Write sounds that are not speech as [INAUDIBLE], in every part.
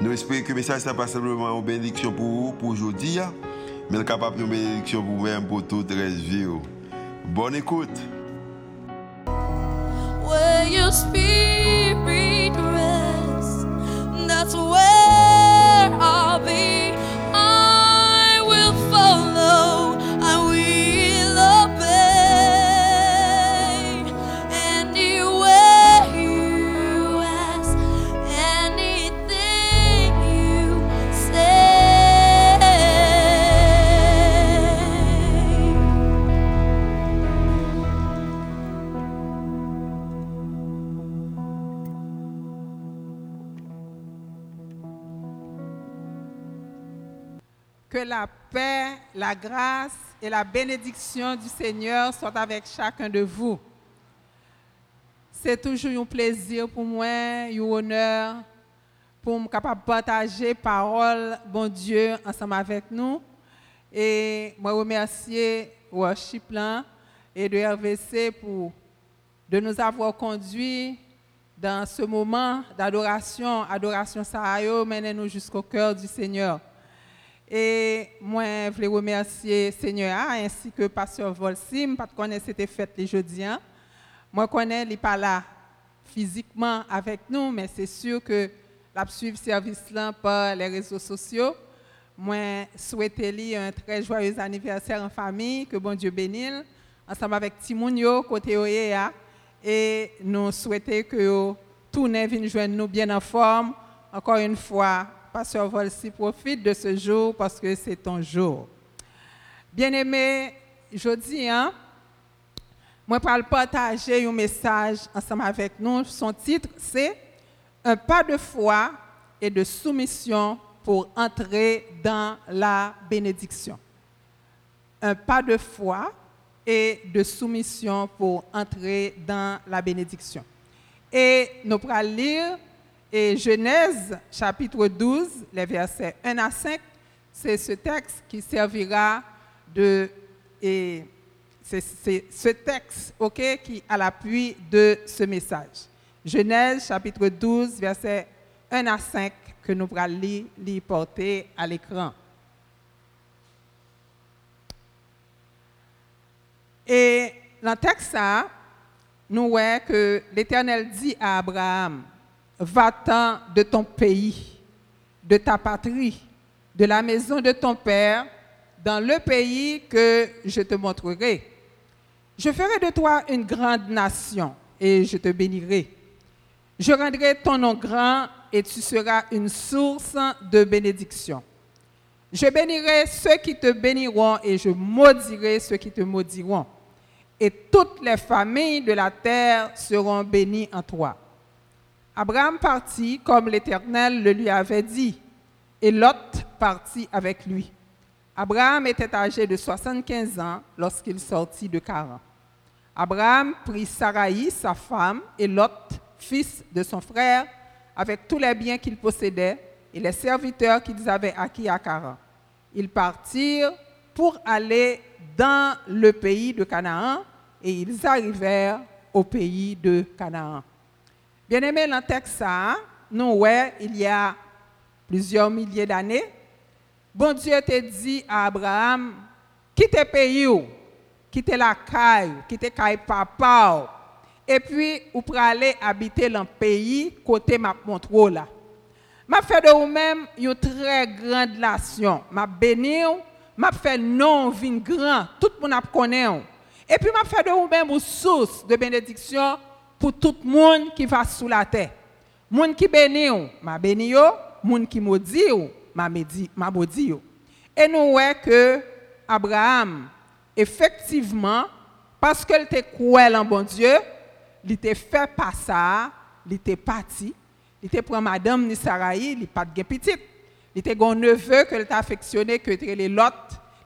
Nous espérons que le message n'est pas simplement une bénédiction pour vous, pour aujourd'hui, mais capable de bénédiction pour vous-même, pour toute la vie. Bonne écoute. Que la paix, la grâce et la bénédiction du Seigneur soient avec chacun de vous. C'est toujours un plaisir pour moi, un honneur pour me capable partager parole, bon Dieu, ensemble avec nous. Et moi remercier Worship et de RVC pour de nous avoir conduits dans ce moment d'adoration, adoration Sahayo, menez-nous jusqu'au cœur du Seigneur. Et moi, je voulais remercier Seigneur ainsi que Pasteur Volsim, parce qu'on c'était fête les jeudi. hein. Moi, je connais, il n'est pas là physiquement avec nous, mais c'est sûr que la suivre service là par les réseaux sociaux. Moi, souhaiter lui un très joyeux anniversaire en famille, que bon Dieu bénisse, ensemble avec Timounio, côté Oyea, et nous souhaitons que tout ne vienne joindre nous bien en forme. Encore une fois, Pasteur Volsi profite de ce jour parce que c'est ton jour. Bien-aimé, jeudi, hein, moi, pour partager un message ensemble avec nous. Son titre, c'est Un pas de foi et de soumission pour entrer dans la bénédiction. Un pas de foi et de soumission pour entrer dans la bénédiction. Et nous allons lire et Genèse chapitre 12, les versets 1 à 5. C'est ce texte qui servira de... Et c'est ce texte qui à l'appui de ce message. Genèse chapitre 12, versets 1 à 5 que nous allons lire, lire porter à l'écran. Et dans le texte, ça, nous voyons que l'Éternel dit à Abraham, va-t'en de ton pays, de ta patrie, de la maison de ton père, dans le pays que je te montrerai. Je ferai de toi une grande nation et je te bénirai. Je rendrai ton nom grand et tu seras une source de bénédiction. Je bénirai ceux qui te béniront et je maudirai ceux qui te maudiront. Et toutes les familles de la terre seront bénies en toi. Abraham partit comme l'Éternel le lui avait dit, et Lot partit avec lui. Abraham était âgé de 75 ans lorsqu'il sortit de Caran. Abraham prit Saraï, sa femme, et Lot, fils de son frère, avec tous les biens qu'il possédait et les serviteurs qu'ils avaient acquis à Caran. Ils partirent pour aller dans le pays de Canaan et ils arrivèrent au pays de Canaan. Bien-aimés, dans le texte, ça, nous, ouais, il y a plusieurs milliers d'années, bon Dieu t'a dit à Abraham, quitte le pays, quitte la caille, quitte caille papa, et puis ou pour aller habiter dans le pays côté m'a montre là. M'a fait de vous-même une très grande nation. M'a béni, m'a fait non vin grand, tout le monde connaît. Et puis m'a fait de vous-même une source de bénédiction pour tout le monde qui va sous la terre. Moun qui béni ou, m'a béni yo, moun qui maudit m'a m'a maudit. Et nous voyons que Abraham, effectivement, parce qu'il était cruel en bon Dieu, il était fait pas ça, il était parti, il était pour madame ni Saraï, il pas de petite. Il était un neveu que t'a affectionné, que était Lot.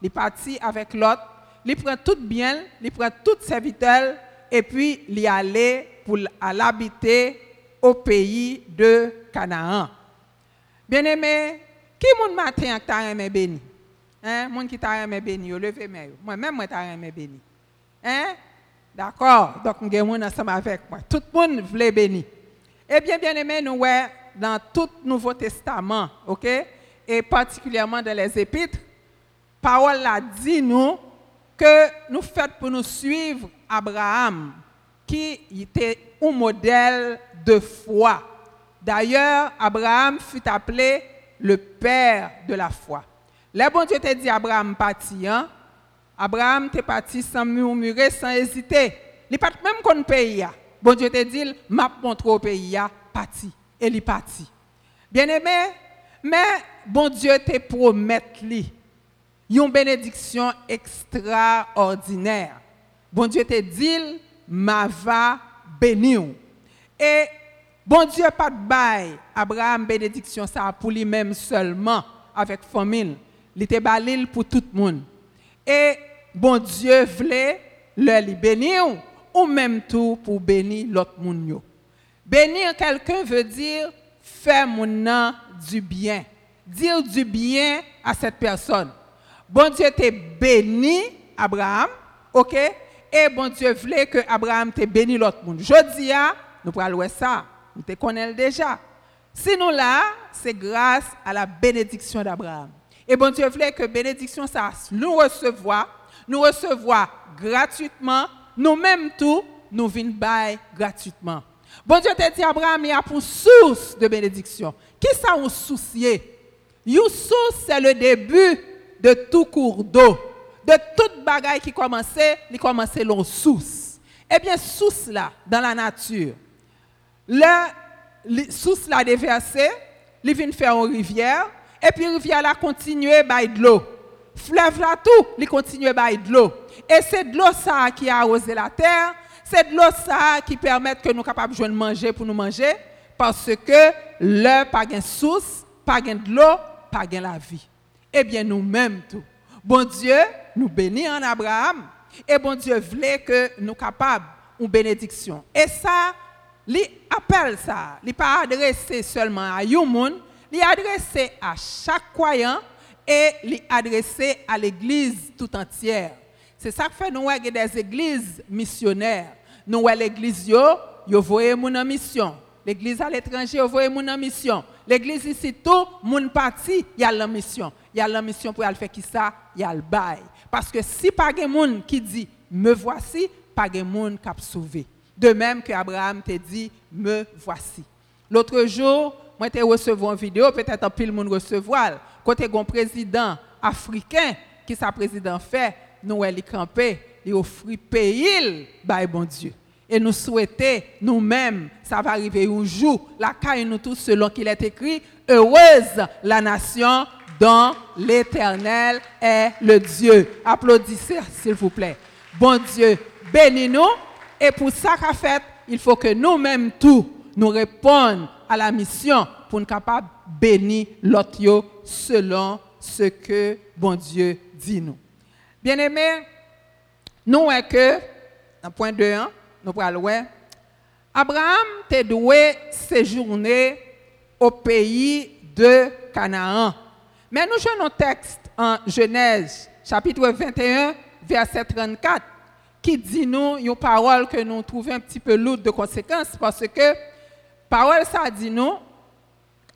Il parti avec Lot. Il prend tout bien, il prend tout serviteur et puis il allait pour l'habiter au pays de Canaan. Bien-aimé, qui moun matin qui t'a aimé béni? Hein, moun qui t'a aimé béni, levez. Moi même moi t'a aimé béni. Hein? D'accord. Donc nous avons ensemble avec moi. Tout le monde voulait béni. Eh bien, bien-aimé, nous ouais dans tout Nouveau Testament, OK? Et particulièrement dans les épîtres, parole a dit nous que nous faisons pour nous suivre Abraham, qui était un modèle de foi. D'ailleurs, Abraham fut appelé le père de la foi. Le bon Dieu t'a dit Abraham parti, hein? Abraham t'est parti sans murmurer, sans hésiter. Il pas même qu'on pays. hein? Bon Dieu t'a dit, m'a montré au pays, hein, parti. Et il est parti. Bien aimé, mais bon Dieu te promet lui une bénédiction extraordinaire. Bon Dieu te dit, m'a va bénir. Et bon Dieu pas de bail Abraham bénédiction ça pour lui-même seulement avec famille. Il était balil pour tout le monde. Et bon Dieu voulait le bénir ou même tout pour bénir l'autre monde. Bénir quelqu'un veut dire faire mon du bien. Dire du bien à cette personne. Bon Dieu t'a béni Abraham, OK? Et bon Dieu voulait que Abraham te béni l'autre monde. Je dis, ah, nous voir ça. Nous te connaissons déjà. Si là, c'est grâce à la bénédiction d'Abraham. Et bon Dieu voulait que bénédiction ça nous recevoir, nous recevoir gratuitement, nous-mêmes tout, nous venons bail gratuitement. Bon Dieu t'a dit Abraham, il y a pour source de bénédiction. Qui ça un soucier? Une source, c'est le début de tout cours d'eau. De toute bagaille qui commençait, il commençait l'on source. Eh bien, source là, dans la nature, le, source là déversé, il vient faire une rivière, et puis rivière là continue by de l'eau. Fleuve là tout, il continue by de l'eau. Et c'est de l'eau ça qui a arrosé la terre, c'est de l'eau ça qui permet que nous capables de manger pour nous manger, parce que le pas de source, pas de l'eau, pas de la vie. Eh bien, nous-mêmes tout. Bon Dieu nous bénit en Abraham, et bon Dieu voulait que nous capables une bénédiction. Et ça, il appelle ça, il pas adressé seulement à Yumun, il est adressé à chaque croyant et il est adressé à l'église tout entière. C'est ça que fait nous avons des églises missionnaires. Nous avons l'église yo, yo voyez mon mission. L'église à l'étranger, yo voyez mon en mission. L'église ici tout mon parti, y a la mission. Il y a la mission pour aller faire qui ça, y a le bail. Parce que si pas de monde qui dit me voici, pas de monde qui a sauvé. De même que Abraham t'a dit me voici. L'autre jour, moi j'ai reçu une vidéo, peut-être un pile monde recevoir. Côté un président africain qui sa président fait, nous elle campé, il offre pays by bon Dieu. Et nous souhaitons nous-mêmes, ça va arriver un jour, la caille nous tous selon qu'il est écrit, heureuse la nation dont l'Éternel est le Dieu. Applaudissez s'il vous plaît. Bon Dieu, bénis-nous et pour ça qu'a fait, il faut que nous-mêmes tous nous répondions à la mission pour nous capables de bénir l'autre selon ce que bon Dieu dit nous. Bien-aimés, nous est que, dans point 2, hein, nous voir, Abraham te doué séjourner au pays de Canaan. Mais nous jouons un texte en Genèse, chapitre 21, verset 34, qui dit nous une parole que nous trouvons un petit peu lourde de conséquences parce que parole ça dit nous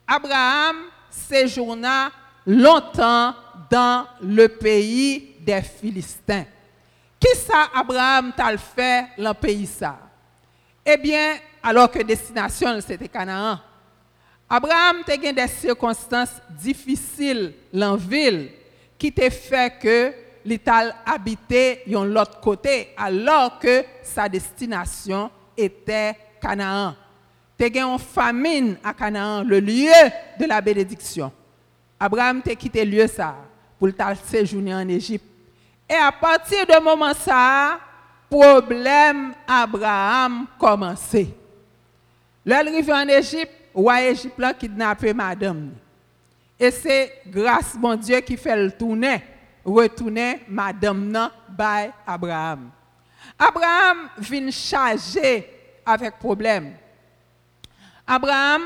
Abraham séjourna longtemps dans le pays des Philistins. Qui ça Abraham t'a fait dans le pays ça? Eh bien, alors que destination c'était Canaan. Abraham a eu des circonstances difficiles dans la ville qui te fait que l'Ital habitait de l'autre côté alors que sa destination était Canaan. As eu une famine à Canaan, le lieu de la bénédiction. Abraham t'a quitté lieu ça pour le séjourner en Égypte. Et à partir de moment ça, problème Abraham commencé. L'arrivée en Égypte, roi Égypte là kidnappé madame. Et c'est grâce mon Dieu qui fait le tourner, retourner madame nan by Abraham. Abraham vient chargé avec problème. Abraham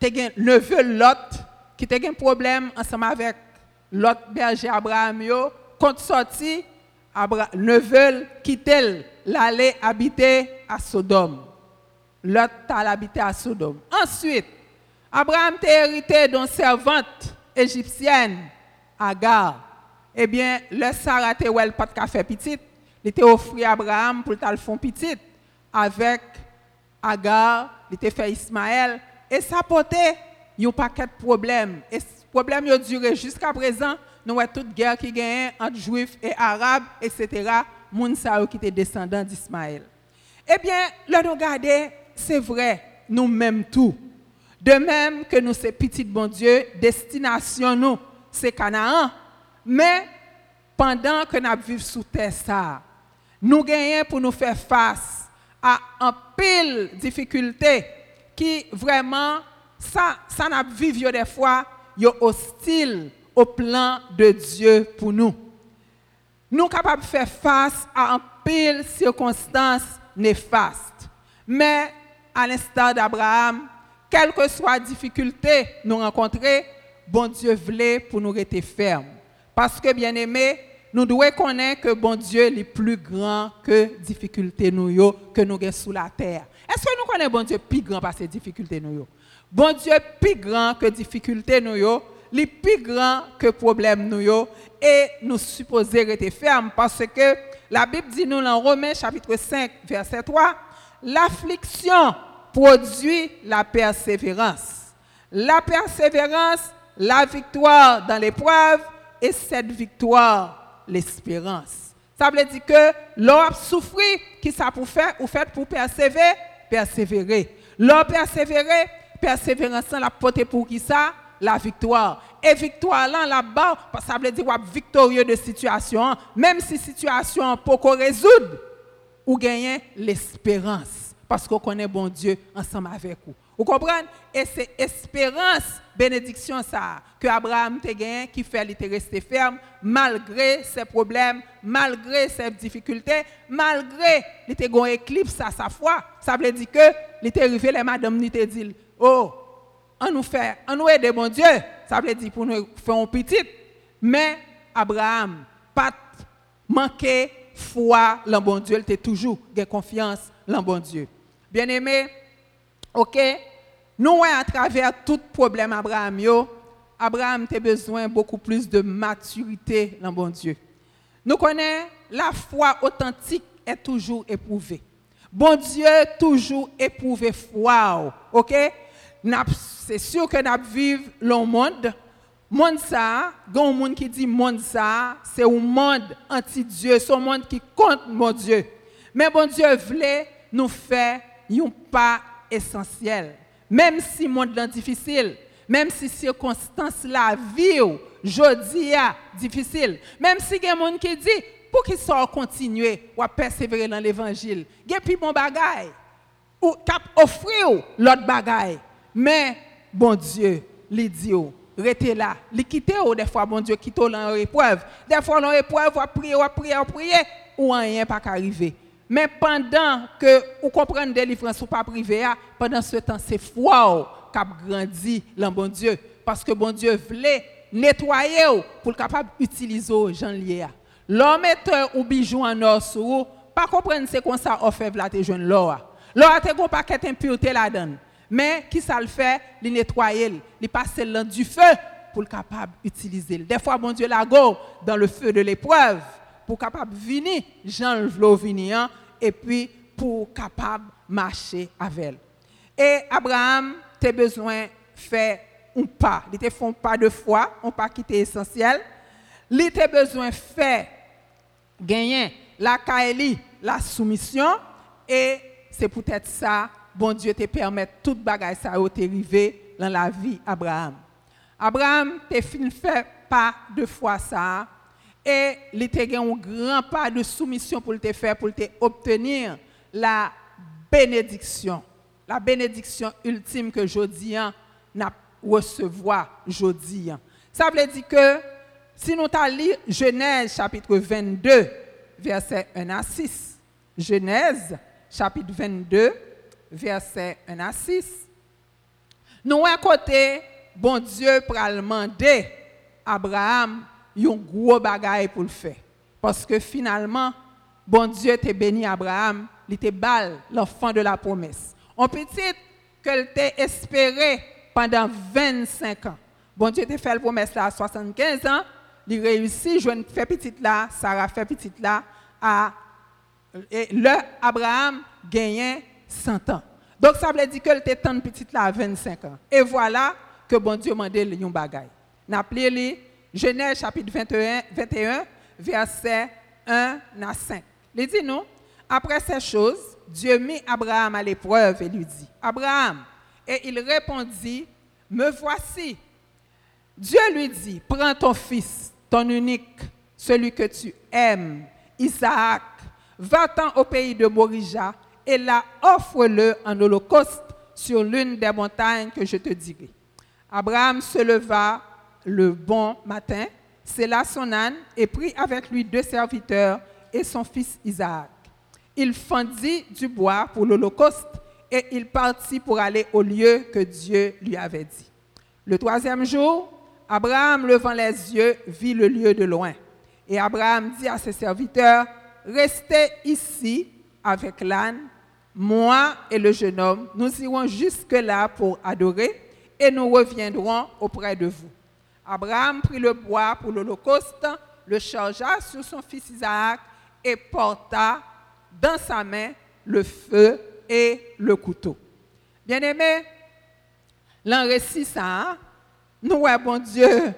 te neveu Lot qui te gen problème ensemble avec Lot berger Abraham yo compte sorti neveu quitter l'aller habiter à Sodome. Lot t'a habité à Sodome. Ensuite, Abraham t'a hérité d'une servante égyptienne, Agar. Eh bien, le Sarah te wel pas de café petit, il t'a offert Abraham pour le fond petit avec Agar, il t'a fait Ismaël et ça portait un paquet de problèmes. Et ce problème a duré jusqu'à présent. Nous avons toute guerre qui gagne entre juifs et arabes, etc. Moun qui étaient descendants d'Ismaël. Eh bien, là, nous c'est vrai, nous-mêmes tout. De même que nous, c'est petit bon Dieu, destination nous, c'est Canaan. Mais pendant que nous vivons sous terre, ça, nous gagnons pour nous faire face à un pile difficulté qui vraiment, ça, ça n'a vécu des fois, yo hostile au plan de Dieu pour nous. Nous capables de faire face à un pile circonstances néfastes. Mais à l'instar d'Abraham, quelle que soit la difficulté nous rencontrer, bon Dieu voulait pour nous rester fermes. Parce que, bien aimé, nous devons connaître que bon Dieu est plus grand que difficulté nous que nous avons sous la terre. Est-ce que nous connaissons bon Dieu plus grand par ces difficultés nous? Bon Dieu plus grand que difficulté nous est plus grand que problème nous et nous supposons rester fermes parce que la Bible dit nous dans Romains chapitre 5 verset 3, l'affliction produit la persévérance. La persévérance, la victoire dans l'épreuve et cette victoire, l'espérance. Ça veut dire que l'homme souffre, qui ça pour faire, ou fait pour persévérer, persévérer. L'homme persévérer, persévérance la porter pour qui ça? La victoire. Et victoire là, là-bas, ça veut dire victorieux de situation, même si situation peut qu'on résoudre, ou gagner l'espérance. Parce qu'on connaît bon Dieu ensemble avec vous. Vous comprenez? Et c'est espérance, bénédiction ça, que Abraham te gagné, qui fait qu'il rester ferme, malgré ses problèmes, malgré ses difficultés, malgré une éclipse à sa foi. Ça veut dire que était arrivé, les madame te dit, oh, on nous fait, on nous aide bon Dieu. Ça veut dire pour nous faire un petit. Mais Abraham, pas manqué foi dans bon Dieu, il était toujours de confiance dans bon Dieu. Bien aimé, ok, nous à travers tout problème Abraham yo, Abraham a besoin beaucoup plus de maturité dans bon Dieu. Nous connaissons la foi authentique est toujours éprouvée. Bon Dieu toujours éprouvé foi, ok? C'est sûr que nous vivons le monde. Monde ça, un monde qui dit monde ça, c'est un monde anti-Dieu, c'est un monde qui contre mon Dieu. Mais bon Dieu voulait nous faire un pas essentiel. Même si le monde est difficile, même si circonstances la vie, jodi a difficile, même si des gens qui dit pour qu'ils soient continuer ou persévérer dans l'évangile, a plus bon bagay ou cap offrir l'autre bagay. Mais bon Dieu, les dit restez là, les quitter des fois bon Dieu quitte dans épreuve. Des fois dans épreuve, on prier, on prier, on prier ou rien pas arriver. Mais pendant que vous comprenez délivrance ou pas privé, pendant ce temps, c'est foi qui a grandi dans bon Dieu. Parce que bon Dieu voulait nettoyer pour être capable d'utiliser gens liés. L'homme est ou bijou en or sur vous, pas comprendre c'est comme ça on fait là te jeune l'or. L'or a un paquet d'impureté là-dedans. Mais qui ça le fait, il nettoyer, il passe dans du feu pour être capable d'utiliser. Des fois bon Dieu la go dans le feu de l'épreuve pour capable venir Jean le venir et puis pour capable marcher avec elle. Et Abraham, tu besoin faire un pas. Il te font pas de foi, un pas qui était essentiel. Il te besoin faire gagner la kaeli, la soumission et c'est peut-être ça bon Dieu te permet toute bagaille ça te arriver dans la vie Abraham. Abraham fin fait pas de foi ça et il te un grand pas de soumission pour te faire pour te obtenir la bénédiction. La bénédiction ultime que Jodian n'a recevoir jodi. an. Ça veut dire que si nous lu Genèse chapitre 22 verset 1 à 6. Genèse chapitre 22 verset 1 à 6. Nous un côté bon Dieu pral Abraham un gros bagage pour le faire parce que finalement bon Dieu t'a béni Abraham, il était bal l'enfant de la promesse. On petite qu'elle t'a espéré pendant 25 ans. Bon Dieu t'a fait la promesse là à 75 ans, il réussit, je fait petite là, Sarah fait petite là à et le Abraham gagnait 100 ans. Donc ça veut dire que était tant petite là à 25 ans. Et voilà que bon Dieu m'a dit un bagay. N'a appelé Genèse chapitre 21, 21 verset 1 à 5. Il dit non, après ces choses, Dieu mit Abraham à l'épreuve et lui dit, Abraham, et il répondit, me voici. Dieu lui dit, prends ton fils, ton unique, celui que tu aimes, Isaac, va-t'en au pays de Morija et là offre-le en holocauste sur l'une des montagnes que je te dirai. Abraham se leva le bon matin, sella son âne et prit avec lui deux serviteurs et son fils Isaac. Il fendit du bois pour l'holocauste et il partit pour aller au lieu que Dieu lui avait dit. Le troisième jour, Abraham, levant les yeux, vit le lieu de loin. Et Abraham dit à ses serviteurs, Restez ici avec l'âne, moi et le jeune homme, nous irons jusque-là pour adorer et nous reviendrons auprès de vous. Abraham prit le bois pour l'holocauste, le chargea sur son fils Isaac et porta dans sa main le feu et le couteau. Bien-aimés, l'en récit ça, nous, ouais, bon Dieu,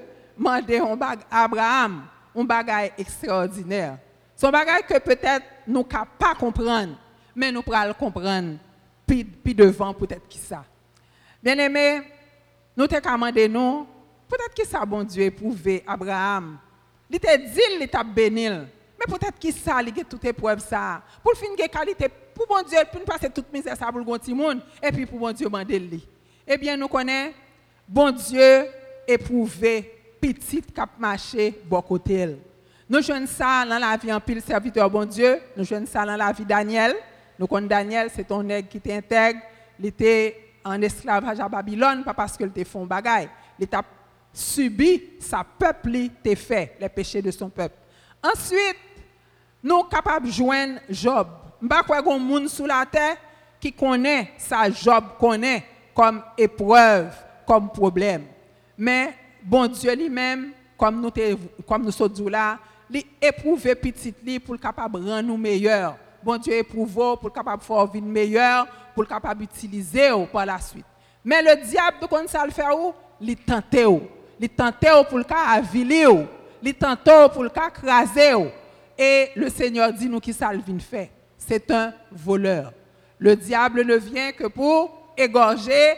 à Abraham un bagage extraordinaire. Son bagage que peut-être nous ne pas comprendre, mais nous pourrons le comprendre puis, devant peut-être qui ça. Bien-aimés, nous te commandé nous, peut-être que ça, bon Dieu, éprouvé Abraham. Il t'a dit, il t'a béni. Mais peut-être que ça, il a toute épreuve ça. Pour le fin qualité, pour bon Dieu, pour passer toute misère ça pour le petit monde, et puis pour bon Dieu, demander. Eh bien, nous connaissons, bon Dieu, éprouvé, petit cap marché, bon côté. Nous jouons ça dans la vie en pile serviteur, bon Dieu. Nous jouons ça dans la vie Daniel. Nous connaissons Daniel, c'est ton nègre qui t'intègre. Il était en esclavage à Babylone, pas parce qu'il te un bagaille. Il subi sa peuple, t'a fait les péchés de son peuple. Ensuite, nous sommes capables de joindre Job. Pas si monde sous la terre qui connaît ça, Job connaît comme épreuve, comme problème. Mais bon Dieu lui-même, comme nous, comme nous sommes là, il éprouve petit li pour le capable de rendre nous meilleurs. Bon Dieu éprouve pour le capable de faire une vie meilleure, pour le capable d'utiliser par la suite. Mais le diable, quand ça le fait où? Il tente. Il tente pour le cas avilir. Il tente pour le cas craser. Et le Seigneur dit nous qui ça le faire. C'est un voleur. Le diable ne vient que pour égorger,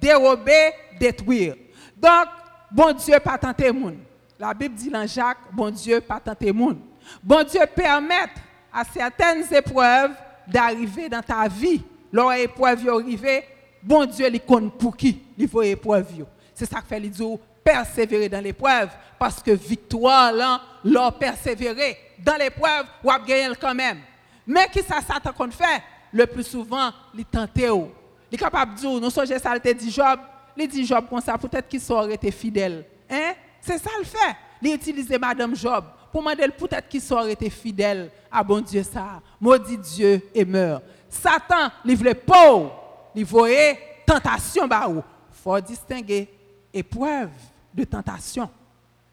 dérober, détruire. Donc, bon Dieu pas tenter moun. La Bible dit dans Jacques, bon Dieu pas tenter moun. Bon Dieu permet à certaines épreuves d'arriver dans ta vie. Lors épreuve arrive, bon Dieu il compte pour qui? Il faut épreuve. C'est ça que fait dit persévérer dans l'épreuve parce que victoire là, leur persévérer dans l'épreuve ou a gagner quand même. Mais qui ça Satan qu'on fait le plus souvent, il tente. Il est capable de dire, nous sommes ça, il dit Job, il dit Job comme ça, peut-être qu'il aurait été fidèle. Hein? C'est ça le fait. Il utilise Madame Job pour demander peut-être qu'il aurait été fidèle à bon Dieu ça. Maudit Dieu et meurt. Satan, il voulait pas, il voyait tentation bah ou. Faut distinguer épreuve de tentation.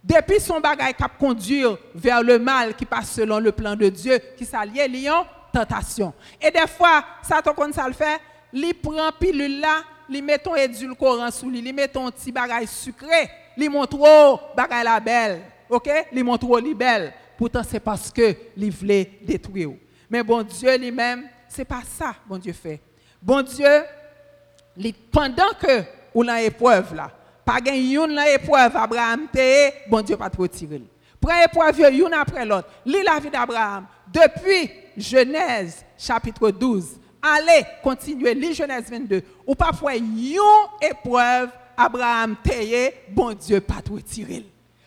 Depuis son bagage cap conduire vers le mal qui passe selon le plan de Dieu, qui s'allie lion tentation. Et des fois, Satan quand ça le fait, il prend pilule là, il met ton édulcorant sous lui, il met ton petit bagage sucré, il montre oh, bagage la belle. OK? Il montre oh, belle. Pourtant c'est parce que il voulait détruire. Mais bon Dieu lui-même, c'est pas ça bon Dieu fait. Bon Dieu pendant que ou dans épreuve là, pas une épreuve Abraham te, bon Dieu pas trop tirer. Prends épreuve une après l'autre. Lis la vie d'Abraham depuis Genèse chapitre 12. Allez, continuez, lis Genèse 22. Ou parfois une épreuve Abraham teye, bon Dieu pas tout retiré.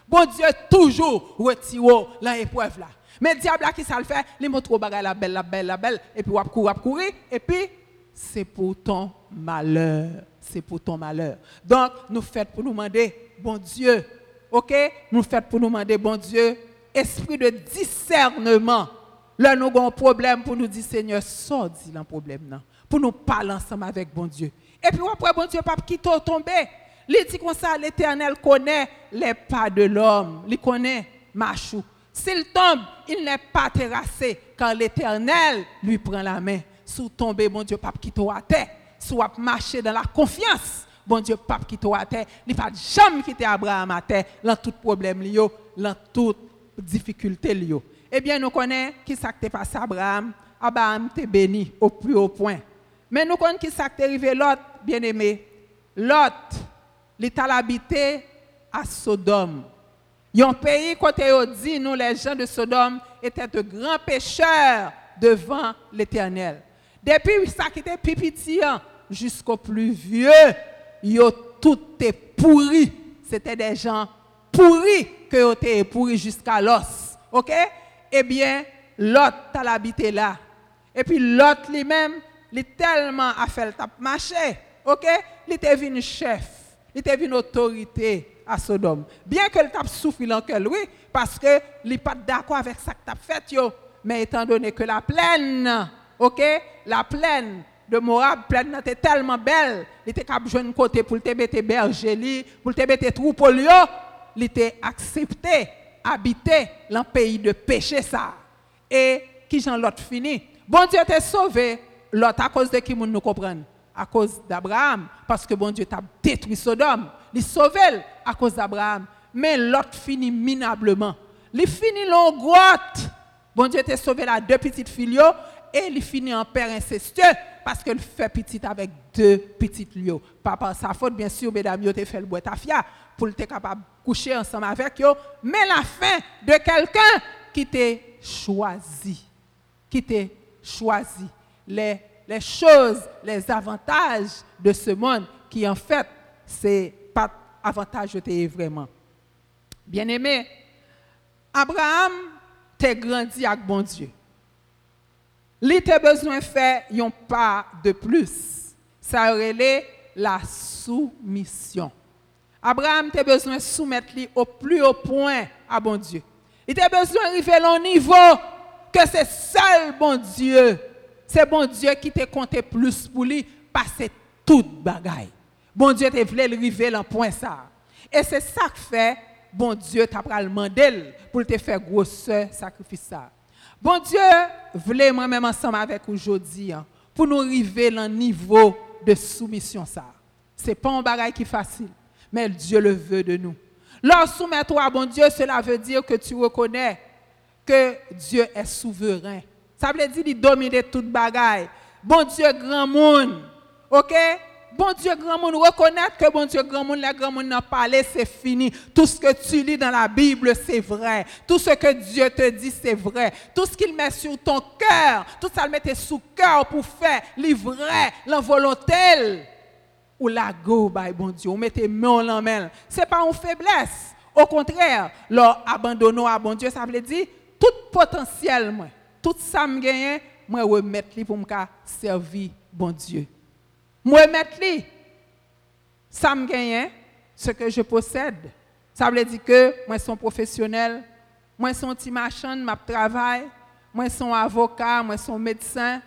Bon Dieu toujours retire l'épreuve là. Mais diable là qui ça le fait, il montre au bagay la belle, la belle, la belle, et puis wap courir, et puis c'est pour ton malheur. C'est pour ton malheur. Donc, nous faites pour nous demander, bon Dieu, ok? Nous faites pour nous demander, bon Dieu, esprit de discernement. Là, nous avons un problème pour nous dire, Seigneur, sors dit le problème. Non? Pour nous parler ensemble avec bon Dieu. Et puis après, bon Dieu, pas quitter tomber. Il dit comme ça, l'Éternel connaît les pas de l'homme. Il connaît Machou. S'il tombe, il n'est pas terrassé quand l'Éternel lui prend la main. Sous tomber, bon Dieu, pas quitter à terre. Sous marcher dans la confiance, bon Dieu, pas quitter à terre. Il pas jamais quitter Abraham à terre dans tout problème dans toute difficulté. Eh bien, nous connaissons qui s'est passé à Abraham. Abraham était béni au plus haut point. Mais nous connaissons qui s'est arrivé l'autre, bien aimé. L'autre, il est habité à Sodome. Il y a un pays côté dit nous les gens de Sodome étaient de grands pécheurs devant l'Éternel. Depuis ça qui était jusqu'au plus vieux, tout est pourri. C'était des gens pourris que yo étaient pourris jusqu'à l'os. OK? Eh bien, l'autre a habité là. Et puis l'autre lui-même, il est tellement a fait le tap marché. OK? Il était venu chef, il était venu autorité à Sodome. Bien que le tape souffre cœur, oui, parce que il n'est pas d'accord avec ça que tu as fait, mais étant donné que la plaine, ok, la plaine de Moab, plaine était tellement belle, il était capable de côté pour te mettre berger, pour te mettre troupeau, il était accepté, habité dans le pays de péché ça. Et qui j'en l'autre fini? Bon Dieu t'a sauvé, l'autre à cause de qui nous comprendre à cause d'Abraham, parce que bon Dieu t'a détruit Sodome. Il sauvé à cause d'Abraham. Mais l'autre finit minablement. Il finit en grotte. Bon Dieu t'a sauvé là deux petites filles et il finit en père incestueux parce qu'il fait petit avec deux petites lieux. Pas par sa faute, bien sûr, mesdames, il a fait le bois tafia pour être capable de coucher ensemble avec eux. Mais la fin de quelqu'un qui t'a choisi. Qui t'a choisi. Les choses, les avantages de ce monde qui en fait, c'est pas avantage de vraiment. Bien aimé, Abraham t'es grandi avec bon Dieu. T'a besoin de faire un pas de plus. Ça aurait la soumission. Abraham t'a besoin de soumettre lui au plus haut point à bon Dieu. Il t'a besoin d'arriver à un niveau que c'est seul bon Dieu c'est bon Dieu qui te compté plus pour lui passer toute bagaille. Bon Dieu te voulait arriver dans point ça. Et c'est ça que fait bon Dieu t'a demandé pour te faire gros sacrifice ça. Bon Dieu voulait moi-même ensemble avec aujourd'hui hein, pour nous arriver dans niveau de soumission ça. C'est pas un bagaille qui est facile, mais Dieu le veut de nous. Lorsque soumettre-toi à bon Dieu, cela veut dire que tu reconnais que Dieu est souverain ça veut dire qu'il domine toute bagaille. Bon Dieu, grand monde. OK? Bon Dieu, grand monde, reconnaître que bon Dieu, grand monde, le grand monde n'a parlé, c'est fini. Tout ce que tu lis dans la Bible, c'est vrai. Tout ce que Dieu te dit, c'est vrai. Tout ce qu'il met sur ton cœur, tout ça le mettait sous cœur pour faire, livrer, la volonté. Ou la go, by bon Dieu, on mettait main en main. Ce n'est pas une faiblesse. Au contraire, leur à bon Dieu, ça veut dire tout potentiel, tout ça me gagne, moi remettre pour me servir bon Dieu. Moi remettre ça me gagne ce que je possède. Ça veut dire que moi suis professionnel, moi suis un petit machin, ma travail, moi suis avocat, moi suis médecin.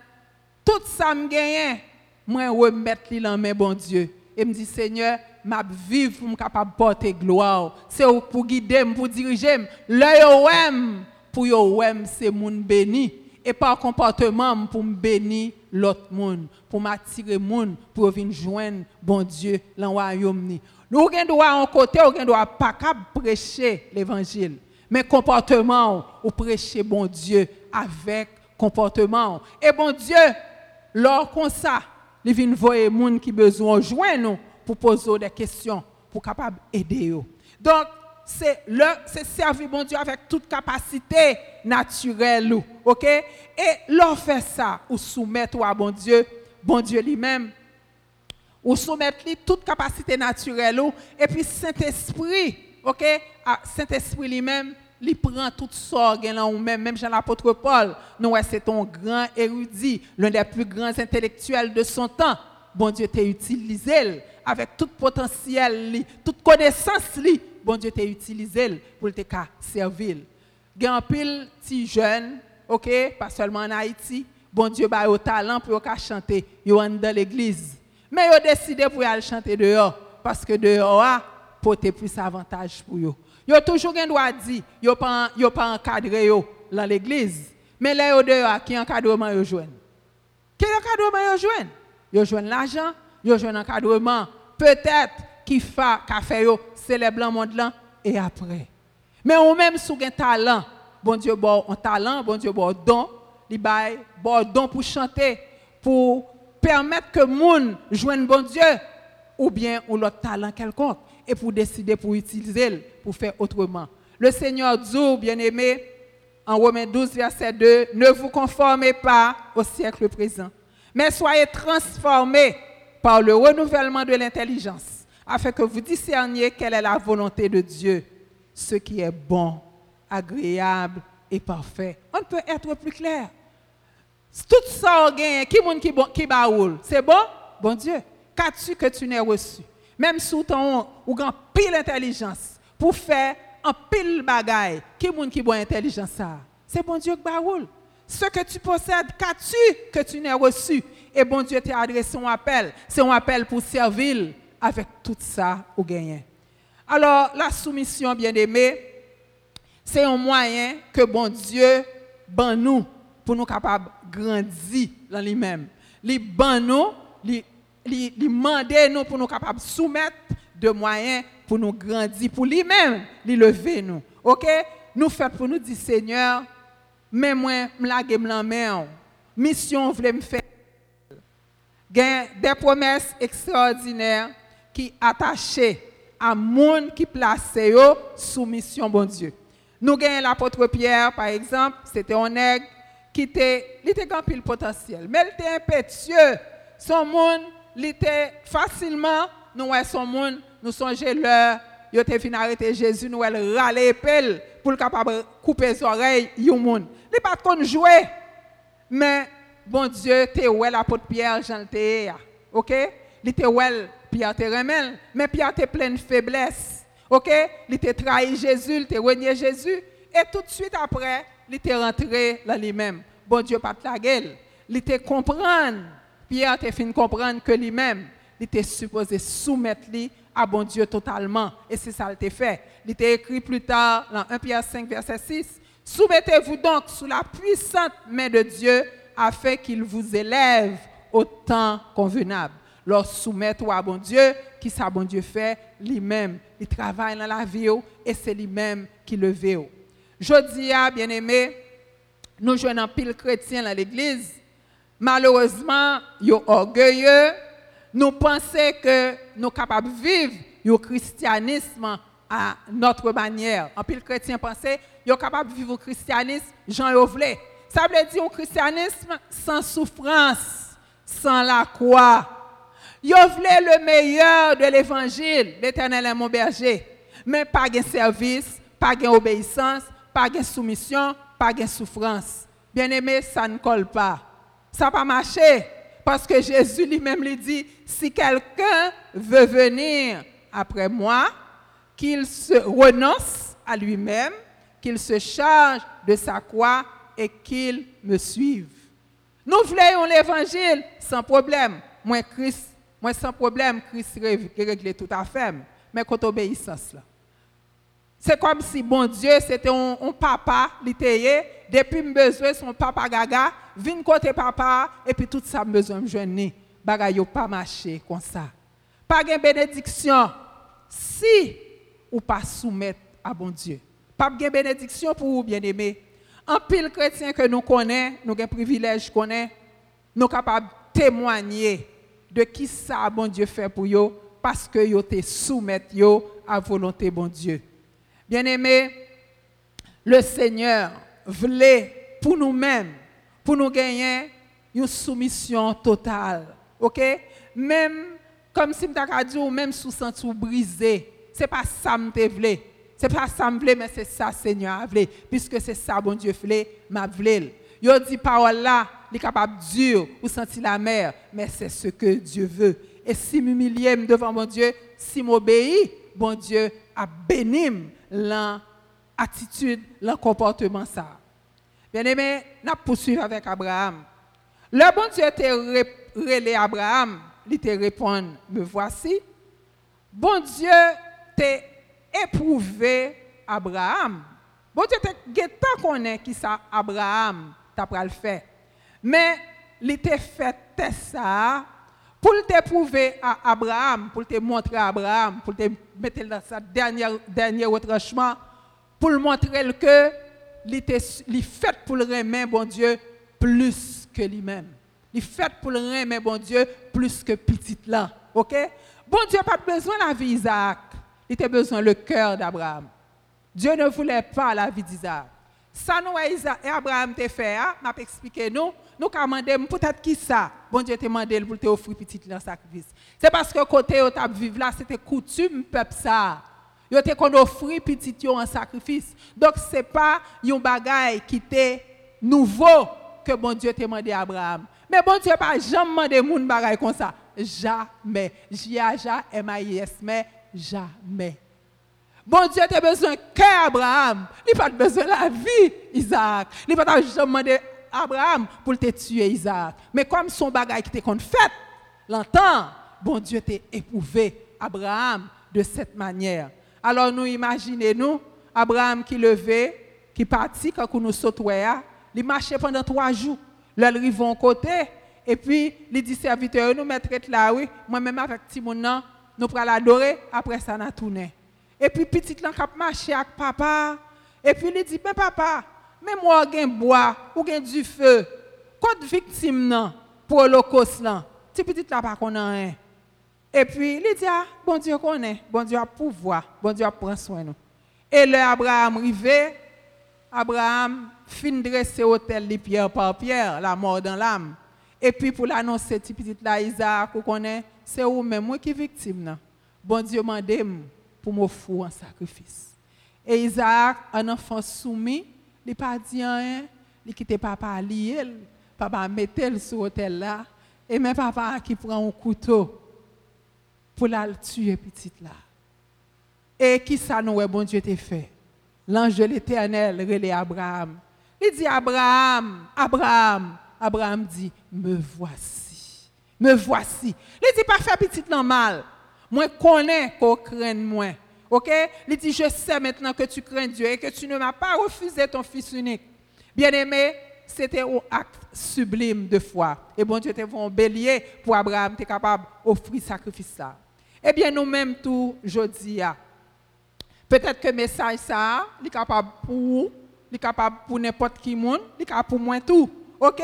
Tout ça me gagne, moi remettre dans mes bon Dieu. Et me dit Seigneur, m'a vivre pour me capable porter gloire. C'est pour guider, pour diriger. L'œil pour yo c'est mon béni et par comportement pour me bénir l'autre monde pour m'attirer monde pour venir joindre bon Dieu dans royaume nous avons droit en côté on droit pas prêcher l'évangile mais comportement ou prêcher bon Dieu avec comportement. Et bon Dieu lors comme ça il vient voir monde qui besoin joindre nous pour poser des questions pour capable aider donc c'est le servir bon Dieu avec toute capacité naturelle OK? Et leur faire ça ou soumettre à bon Dieu bon Dieu lui-même. Ou soumettre lui toute capacité naturelle et puis Saint-Esprit, OK, ah, Saint-Esprit lui-même il prend toute sorte ou même même Jean l'apôtre Paul, nous c'est un grand érudit, l'un des plus grands intellectuels de son temps. Bon Dieu t'a utilisé avec tout potentiel, toute connaissance bon Dieu t'a utilisé pour te servir. Gen en pile ti jeune, OK, pas seulement en Haïti, bon Dieu ba au talent pour chanter, yo en dans l'église. Mais yo décidé pour y aller chanter dehors parce que dehors a plus avantage pour yo. Yo toujours gen droit dire, yo pas yo pas encadré dans l'église. Mais là yo dehors qui encadrement yo. Quel encadrement yo joine? Yo joine l'argent, yo joine encadrement peut-être qui fa qu'a fait célèbre le monde là et après. Mais ou même sous un talent, bon Dieu bon un talent, bon Dieu bon don, li bon don pour chanter, pour permettre que moun joigne bon Dieu ou bien ou l'autre talent quelconque et pour décider pour utiliser pour faire autrement. Le Seigneur dit, bien-aimé, en Romains 12, verset 2, ne vous conformez pas au siècle présent, mais soyez transformés par le renouvellement de l'intelligence, afin que vous discerniez quelle est la volonté de Dieu, ce qui est bon, agréable et parfait. On ne peut être plus clair. Tout ça. Qui moun qui bon, qui baoul? C'est bon? Bon Dieu. Qu'as-tu que tu n'aies reçu? Même sous ton ou grand pile intelligence pour faire un pile bagaille. Qui moun qui bon intelligence ça? C'est bon Dieu qui baoul. Ce que tu possèdes, qu'as-tu que tu n'aies reçu? Et bon Dieu t'a adressé un appel. C'est un appel pour servir avec tout ça au gagné. Alors, la soumission, bien aimé, c'est un moyen que bon Dieu ban nous pour nous capables de grandir dans lui-même. Il ban nous, il demande nous pour nous capables de soumettre de moyens pour nous grandir, pour lui-même, il lever nous. OK? Nous faisons pour nous dire Seigneur, mais moi, je lage la main. Mission voulait me faire. Des promesses extraordinaires qui attachées à monde qui place yo sous mission bon Dieu. Nous gagnons l'apôtre Pierre par exemple, c'était un nègre qui était il était pile potentiel, mais il était impétueux. Son monde, il était facilement nous ouais son monde, nous songeons l'heure, il était venu arrêter Jésus, nous elle râler pelle pour le capable couper les oreilles yon monde. Il pas qu'on jouer. Mais bon Dieu, t'es ouais l'apôtre Pierre Jean le OK? Il était ouais Pierre te remel, mais Pierre était plein de faiblesse. OK? Il était trahi Jésus, il était renié Jésus et tout de suite après, il était rentré dans lui-même. Bon Dieu pas la gueule. Il était comprendre. Pierre était fin comprendre que lui-même, il était supposé soumettre lui à bon Dieu totalement et c'est ça qu'il fait. Il était écrit plus tard dans 1 Pierre 5 verset 6 Soumettez-vous donc sous la puissante main de Dieu afin qu'il vous élève au temps convenable. Leur soumettre à bon Dieu, qui ça bon Dieu fait lui-même. Il travaille dans la vie et c'est lui-même qui le veut. Je dis à bien aimé, nous jouons un pile chrétien dans l'église. Malheureusement, sont orgueilleux. Nous pensons que nous sommes capables de vivre le christianisme à notre manière. En pile chrétien pensait, sont capables de vivre le christianisme Jean Yovelet. Ça veut dire un christianisme sans souffrance, sans la croix. Ils voulaient le meilleur de l'évangile, l'éternel est mon berger. Mais pas de service, pas d'obéissance, pas de soumission, pas de souffrance. Bien aimé, ça ne colle pas. Ça n'a pas marché. Parce que Jésus lui-même lui dit, si quelqu'un veut venir après moi, qu'il se renonce à lui-même, qu'il se charge de sa croix et qu'il me suive. Nous voulons l'évangile sans problème. Moi, Christ, moi sans problème, Christ réglé tout à fait. Mais quand obéissance là. C'est comme si bon Dieu, c'était un, papa, l'itayé, depuis me besoin son papa gaga, vin côté papa, et puis tout ça me besoin me yo pas marché comme ça. Pas de bénédiction si ou pas soumettre à bon Dieu. Pas de bénédiction pour vous, bien-aimés. En pile chrétien que nous connaissons, nous avons privilège connaît, nous sommes capables de témoigner de qui ça bon Dieu fait pour vous parce que vous te soumettent à volonté bon Dieu. Bien-aimés, le Seigneur voulait pour nous-mêmes, pour nous gagner une soumission totale. OK? Même comme si m'ta dit ou même sous senti ou brisé. C'est pas ça m'te vle. C'est pas ça m'vle mais c'est ça Seigneur a puisque c'est ça bon Dieu vle m'a vle. Yo dit parole là, est capable dur ou sentir la mer, mais c'est ce que Dieu veut. Et si m'humilier devant mon Dieu, si m'obéis, bon Dieu a béni l'attitude, le comportement ça. Bien aimé, nous poursuivons avec Abraham. Le bon Dieu te relé Abraham, il te répond, me voici. Bon Dieu t'a éprouvé Abraham. Bon Dieu te guettant connaît qui ça Abraham t'a le faire. Mais il t'a fait ça pour t'éprouver à Abraham, pour te montrer à Abraham, pour te mettre dans sa dernière dernier retranchement, pour le montrer que il était fait pour le remettre bon Dieu plus que lui-même. Il fait pour le remettre bon Dieu plus que petit là. OK? Bon Dieu n'a pas besoin de la vie d'Isaac. Il a besoin le cœur d'Abraham. Dieu ne voulait pas la vie d'Isaac. Ça nous Isaac et Abraham t'a fait, hein? m'a expliqué nous, nous avons peut-être qui ça? Bon Dieu t'a demandé pour te offrir petit là sacrifice. C'est parce que côté où tu vivre là, c'était coutume peuple ça. Yo te kon offrir petit en sacrifice. Donc c'est pas un bagage qui était nouveau que bon Dieu t'a demandé à Abraham. Mais bon Dieu pas jamais demandé moun bagage comme ça. Jamais. J-A-J M-I-S mais jamais. Bon Dieu a besoin que Abraham. Il pas besoin de la vie, Isaac. Il pas jamais demandé Abraham pour te tuer, Isaac. Mais comme son bagage qui était fait, bon Dieu t'a éprouvé Abraham de cette manière. Alors nous imaginez nous Abraham qui levait, qui partit quand nous sautons, il marchait pendant trois jours. Là, il arrive côté et puis il dit serviteur nous mettre là oui, moi-même avec Timon nous prenons l'adorer après ça nous tourné. Et puis petit là cap marcher avec papa et puis il dit mais papa, mais moi j'ai bois ou j'ai du feu. Côté victime non pour l'holocauste là. Petit petit pas qu'on rien. Et puis, il dit, ah, bon Dieu connaît, bon Dieu a pouvoir, bon Dieu a prend soin nous. Et là, Abraham arrivé, Abraham fin dresser hôtel de pierre par pierre, la mort dans l'âme. Et puis, pour l'annoncer, petit petit là, Isaac, vous connaissez, c'est vous même moi qui victime. Non? Bon Dieu m'a pour m'offrir un sacrifice. Et Isaac, un enfant soumis, il n'a pas dit rien, il quitté papa lié, papa mettait sur l'hôtel là, et même papa qui prend un couteau pour la tuer petite là. Et qui ça nous bon Dieu t'a fait? L'ange de l'éternel relais Abraham. Il dit Abraham, Abraham. Abraham dit, me voici. Me voici. Il dit pas faire petite normal. Moi connais qu'on craint moi. OK? Il dit je sais maintenant que tu crains Dieu et que tu ne m'as pas refusé ton fils unique. Bien-aimé, c'était un acte sublime de foi. Et bon Dieu t'a fait un bélier pour Abraham, tu es capable d'offrir sacrifice ça. Eh bien, nous-mêmes, tout, jeudi, peut-être que le message, ça, est capable pour il est capable pour n'importe qui, monde, il est capable pour moi tout. OK?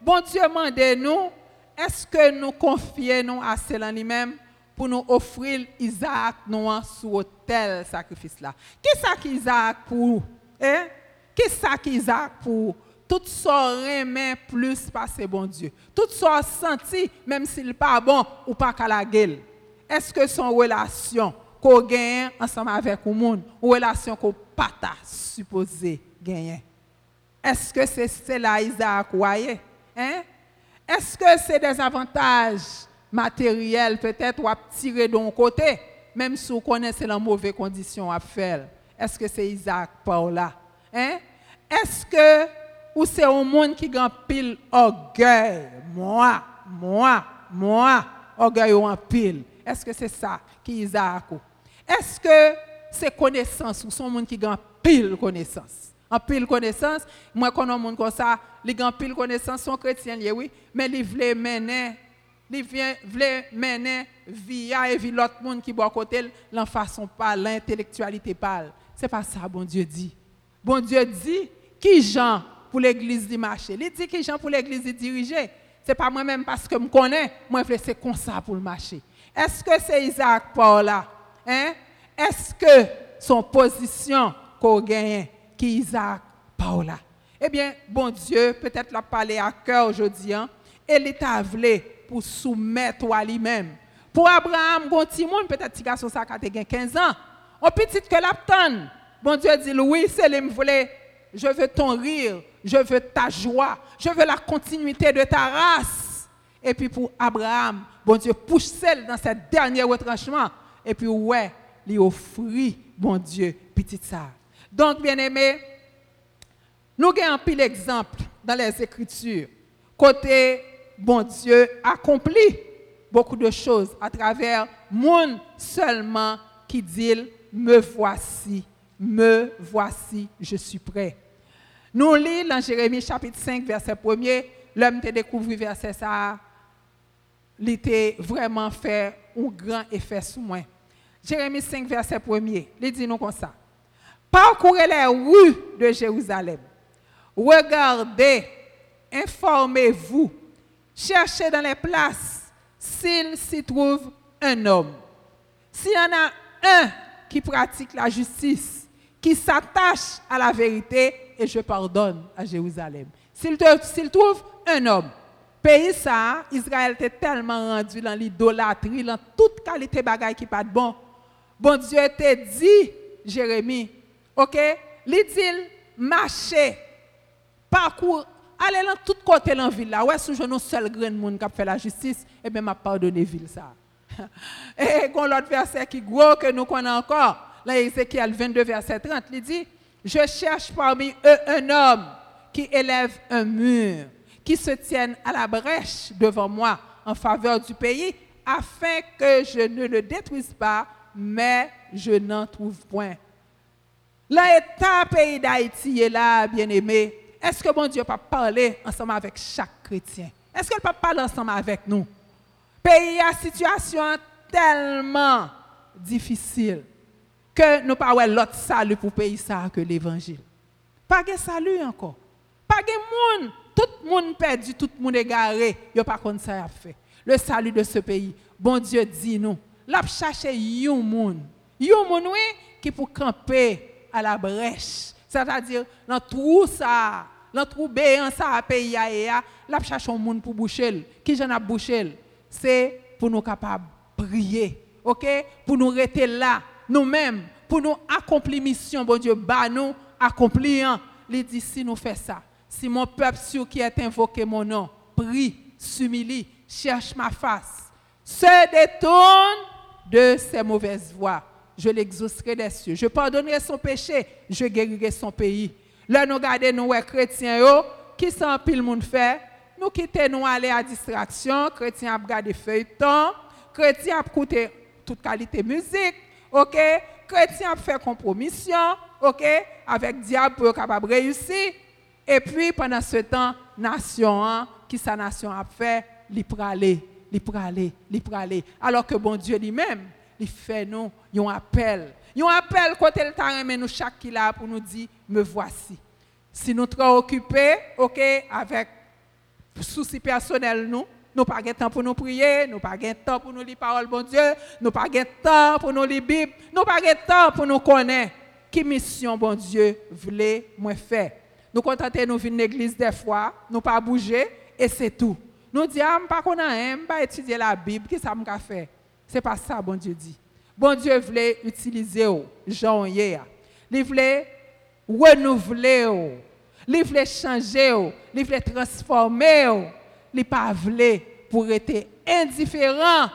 Bon Dieu demande nous, est-ce que nous confions à cela lui-même? Pour nous offrir Isaac nous sur tel sacrifice là? Qui ça qui Isaac pour? Hein? Qui ça qui Isaac pour? Tout ça remet plus passer bon Dieu. Tout ça senti, même s'il n'est pas bon ou pas qu'à la gueule est-ce que son relation qu'on gagne ensemble avec le monde, ou relation qu'on pas supposé gagner? Est-ce que c'est cela Isaac? Hein? Est-ce que c'est des avantages matériels peut-être ou à tirer d'un côté, même si vous connaissez la mauvaise condition à faire? Est-ce que c'est Isaac par là? Hein? Est-ce que ou c'est un monde qui a pile orgueil? Moi, moi, moi, orgueil en pile. Est-ce que c'est ça qui est Isaac? Est-ce que c'est connaissance ou son monde qui a pile connaissance? En pile connaissance, moi quand un monde comme ça, les gens pile connaissance sont chrétiens oui, mais ils veulent mener ils veulent mener via et via l'autre monde qui boit côté la façon pas l'intellectualité parle. C'est pas ça bon Dieu dit. Bon Dieu dit qui Jean pour l'église du marché. Il dit qui pour l'église diriger? C'est pas moi-même parce que je connais, moi je c'est comme ça pour le marché. Est-ce que c'est Isaac Paul là? Hein? Est-ce que son position qu'on qui Isaac Paul là? Eh bien, bon Dieu, peut-être l'a parlé à cœur aujourd'hui, et l'état voulu pour soumettre à lui-même, Pour Abraham, bon petit monde, peut-être petit garçon ça a 15 ans. On petit que l'aptonne. Bon Dieu dit oui, c'est lui voulait. Je veux ton rire, je veux ta joie, je veux la continuité de ta race. Et puis pour Abraham, bon Dieu pousse celle dans ce dernier retranchement. Et puis ouais, lui offrit, bon Dieu, petit ça. Donc, bien aimé, nous avons un pile exemple dans les Écritures. Côté, bon Dieu accomplit beaucoup de choses à travers monde seulement qui dit me voici, me voici, je suis prêt. Nous lisons dans Jérémie chapitre 5, verset 1er, l'homme te découvert verset ça, il était vraiment fait un grand effet sur moi. Jérémie 5, verset 1er, il dit nous comme ça. Parcourez les rues de Jérusalem. Regardez, informez-vous, cherchez dans les places s'il s'y trouve un homme. S'il y en a un qui pratique la justice, qui s'attache à la vérité, et je pardonne à Jérusalem. S'il trouve un homme, pays ça, Israël était tellement rendu dans l'idolâtrie, dans toute qualité bagaille qui pas bon. Bon Dieu te dit, Jérémie, ok, il dit, marchez, parcours, allez dans tout côté dans la ville là. Ouais, si je un seul grand monde qui fait la justice, eh bien, m'a pardonné ville ça. [LAUGHS] Et quand l'autre verset qui gros que nous connaissons encore, là, Ézéchiel 22, verset 30, il dit, je cherche parmi eux un homme qui élève un mur, qui se tienne à la brèche devant moi en faveur du pays, afin que je ne le détruise pas, mais je n'en trouve point. L'État pays d'Haïti est là, bien-aimé. Est-ce que bon Dieu peut parler ensemble avec chaque chrétien? Est-ce qu'il peut parler ensemble avec nous? Pays à situation tellement difficile que nous pas l'autre salut pour pays ça que l'évangile. Pas de salut encore. Pas de monde. Tout le monde perdu, tout le monde égaré. Il a pas comme ça a fait. Le salut de ce pays. Bon Dieu dit nous. L'a chercher un monde. Un monde oui qui pour camper à la brèche. C'est-à-dire dans tout ça, dans tout béant ça pays a et a, l'a un monde pour boucher. Qui j'en a bouché? C'est pour nous capables de prier. OK? Pour nous rester là nous-mêmes. Pour nous accomplir mission bon Dieu bah nous accomplir il dit si nous faisons ça si mon peuple sur qui est invoqué mon nom prie s'humilie cherche ma face se détourne de ses mauvaises voies. Je l'exaucerai des cieux. Je pardonnerai son péché. Je guérirai son pays là nous regardons nous ouais, chrétiens qui s'en pile monde fait nous quittons nous aller à distraction chrétiens a regardé feuilleton chrétiens a écouté toute qualité musique OK? Chrétien a fait compromission OK? Avec diable pour capable réussir. Et puis pendant ce temps nation hein, qui sa nation a fait li praler li praler li praler alors que bon Dieu lui-même il fait nous un appel un appel côté le terrain mais nous chaque qui là pour nous dire me voici si nous trop occupés OK avec soucis personnels nous nous pas de temps pour nous prier, nous pas de temps pour nous lire parole bon Dieu, nous pas de temps pour nous lire Bible, nous pas de temps pour nous connaître qui mission bon Dieu voulait moi faire. Nous contenter nous venir l'église des fois, nous pas bouger et c'est tout. Nous disons ah, pas qu'on a pas étudier la Bible, qui ça m'a fait? C'est pas ça bon Dieu dit. Bon Dieu voulait utiliser Jean hier. Il voulait renouveler, il voulait changer, il voulait transformer li pas vle pour être indifférent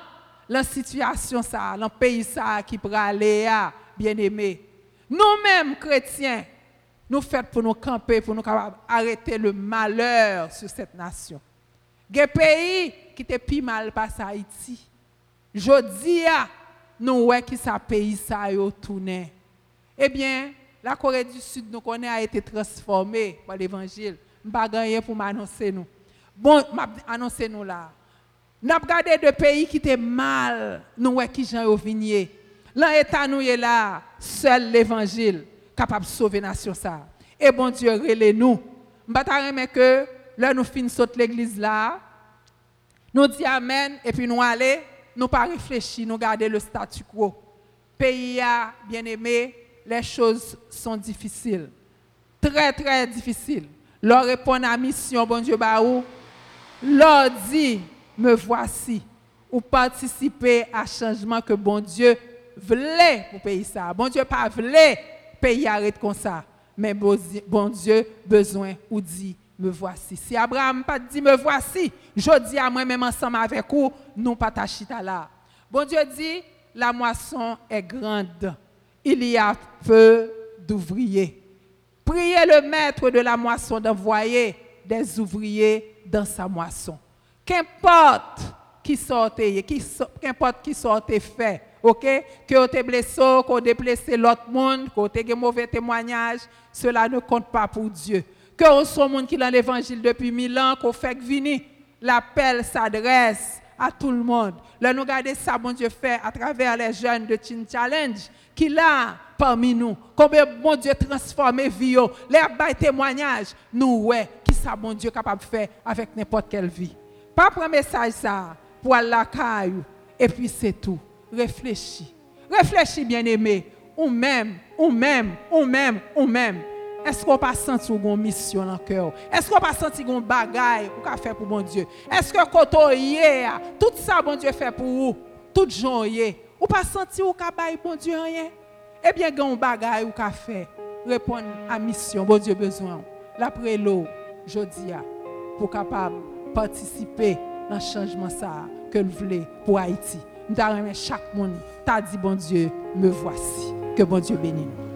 la situation ça, dans pays ça qui aller à bien-aimé. Nous-mêmes chrétiens, nous faisons pour nous camper, pour nous arrêter le malheur sur cette nation. Des pays qui étaient plus mal passé Haïti. Jodi a nous ouais qui ça pays ça tourné. Eh bien, la Corée du Sud nous connaît a été transformée par l'évangile. M'pas gagné pour m'annoncer nous. Bon, m'a annoncé nous là. N'a regardé de pays qui étaient mal, nous ouais qui gens vigné. Là état nous est là, seul l'évangile capable de sauver nation ça. Et bon Dieu relève nous. M'pas remet que là nous fin saute l'église là. Nous dit amen et puis nous aller, nous pas réfléchir, nous garder le statu quo. Pays a bien aimé, les choses sont difficiles. Très très difficiles. Leur répondre à mission bon Dieu bah ou leur dit, me voici, ou participer à changement que bon Dieu voulait pour pays ça. Bon Dieu pas voulait pays arrête comme ça. Mais bon Dieu besoin ou dit me voici. Si Abraham pas dit me voici, je dis à moi même ensemble avec vous, nous pas ta chita là. Bon Dieu dit la moisson est grande. Il y a peu d'ouvriers. Priez le maître de la moisson d'envoyer des ouvriers dans sa moisson. Qu'importe qui sortait, qui so- qu'importe qui sortait fait, ok? Que vous êtes blessé, que vous déplacé l'autre monde, que vous mauvais témoignage, cela ne compte pas pour Dieu. Que vous soyez monde qui dans l'évangile depuis mille ans, qu'on fait vini, l'appel s'adresse à tout le monde. Là, nous regardons ça, bon Dieu fait à travers les jeunes de Teen Challenge, qui là parmi nous. Combien bon Dieu transformé vie, les bail témoignage, nous ouais, qui ça bon Dieu capable de faire avec n'importe quelle vie. Pas prendre message ça pour la caillou et puis c'est tout. Réfléchis. Réfléchis bien aimé, ou même, ou même, ou même, ou même. Est-ce qu'on pas senti une mission dans le cœur? Est-ce qu'on pas senti une bagaille qu'a fait pour bon Dieu? Est-ce que est, tout ça bon Dieu fait pour vous, tout est, ou pas senti ou bail bon Dieu rien? Eh bien, une bagaille ou qu'a fait. Répondre à mission, bon Dieu besoin. L'après l'eau, je dis, pour capable participer dans le changement ça que vous voulez pour Haïti. Nous avons chaque monde, t'a dit bon Dieu, me voici. Que bon Dieu bénisse.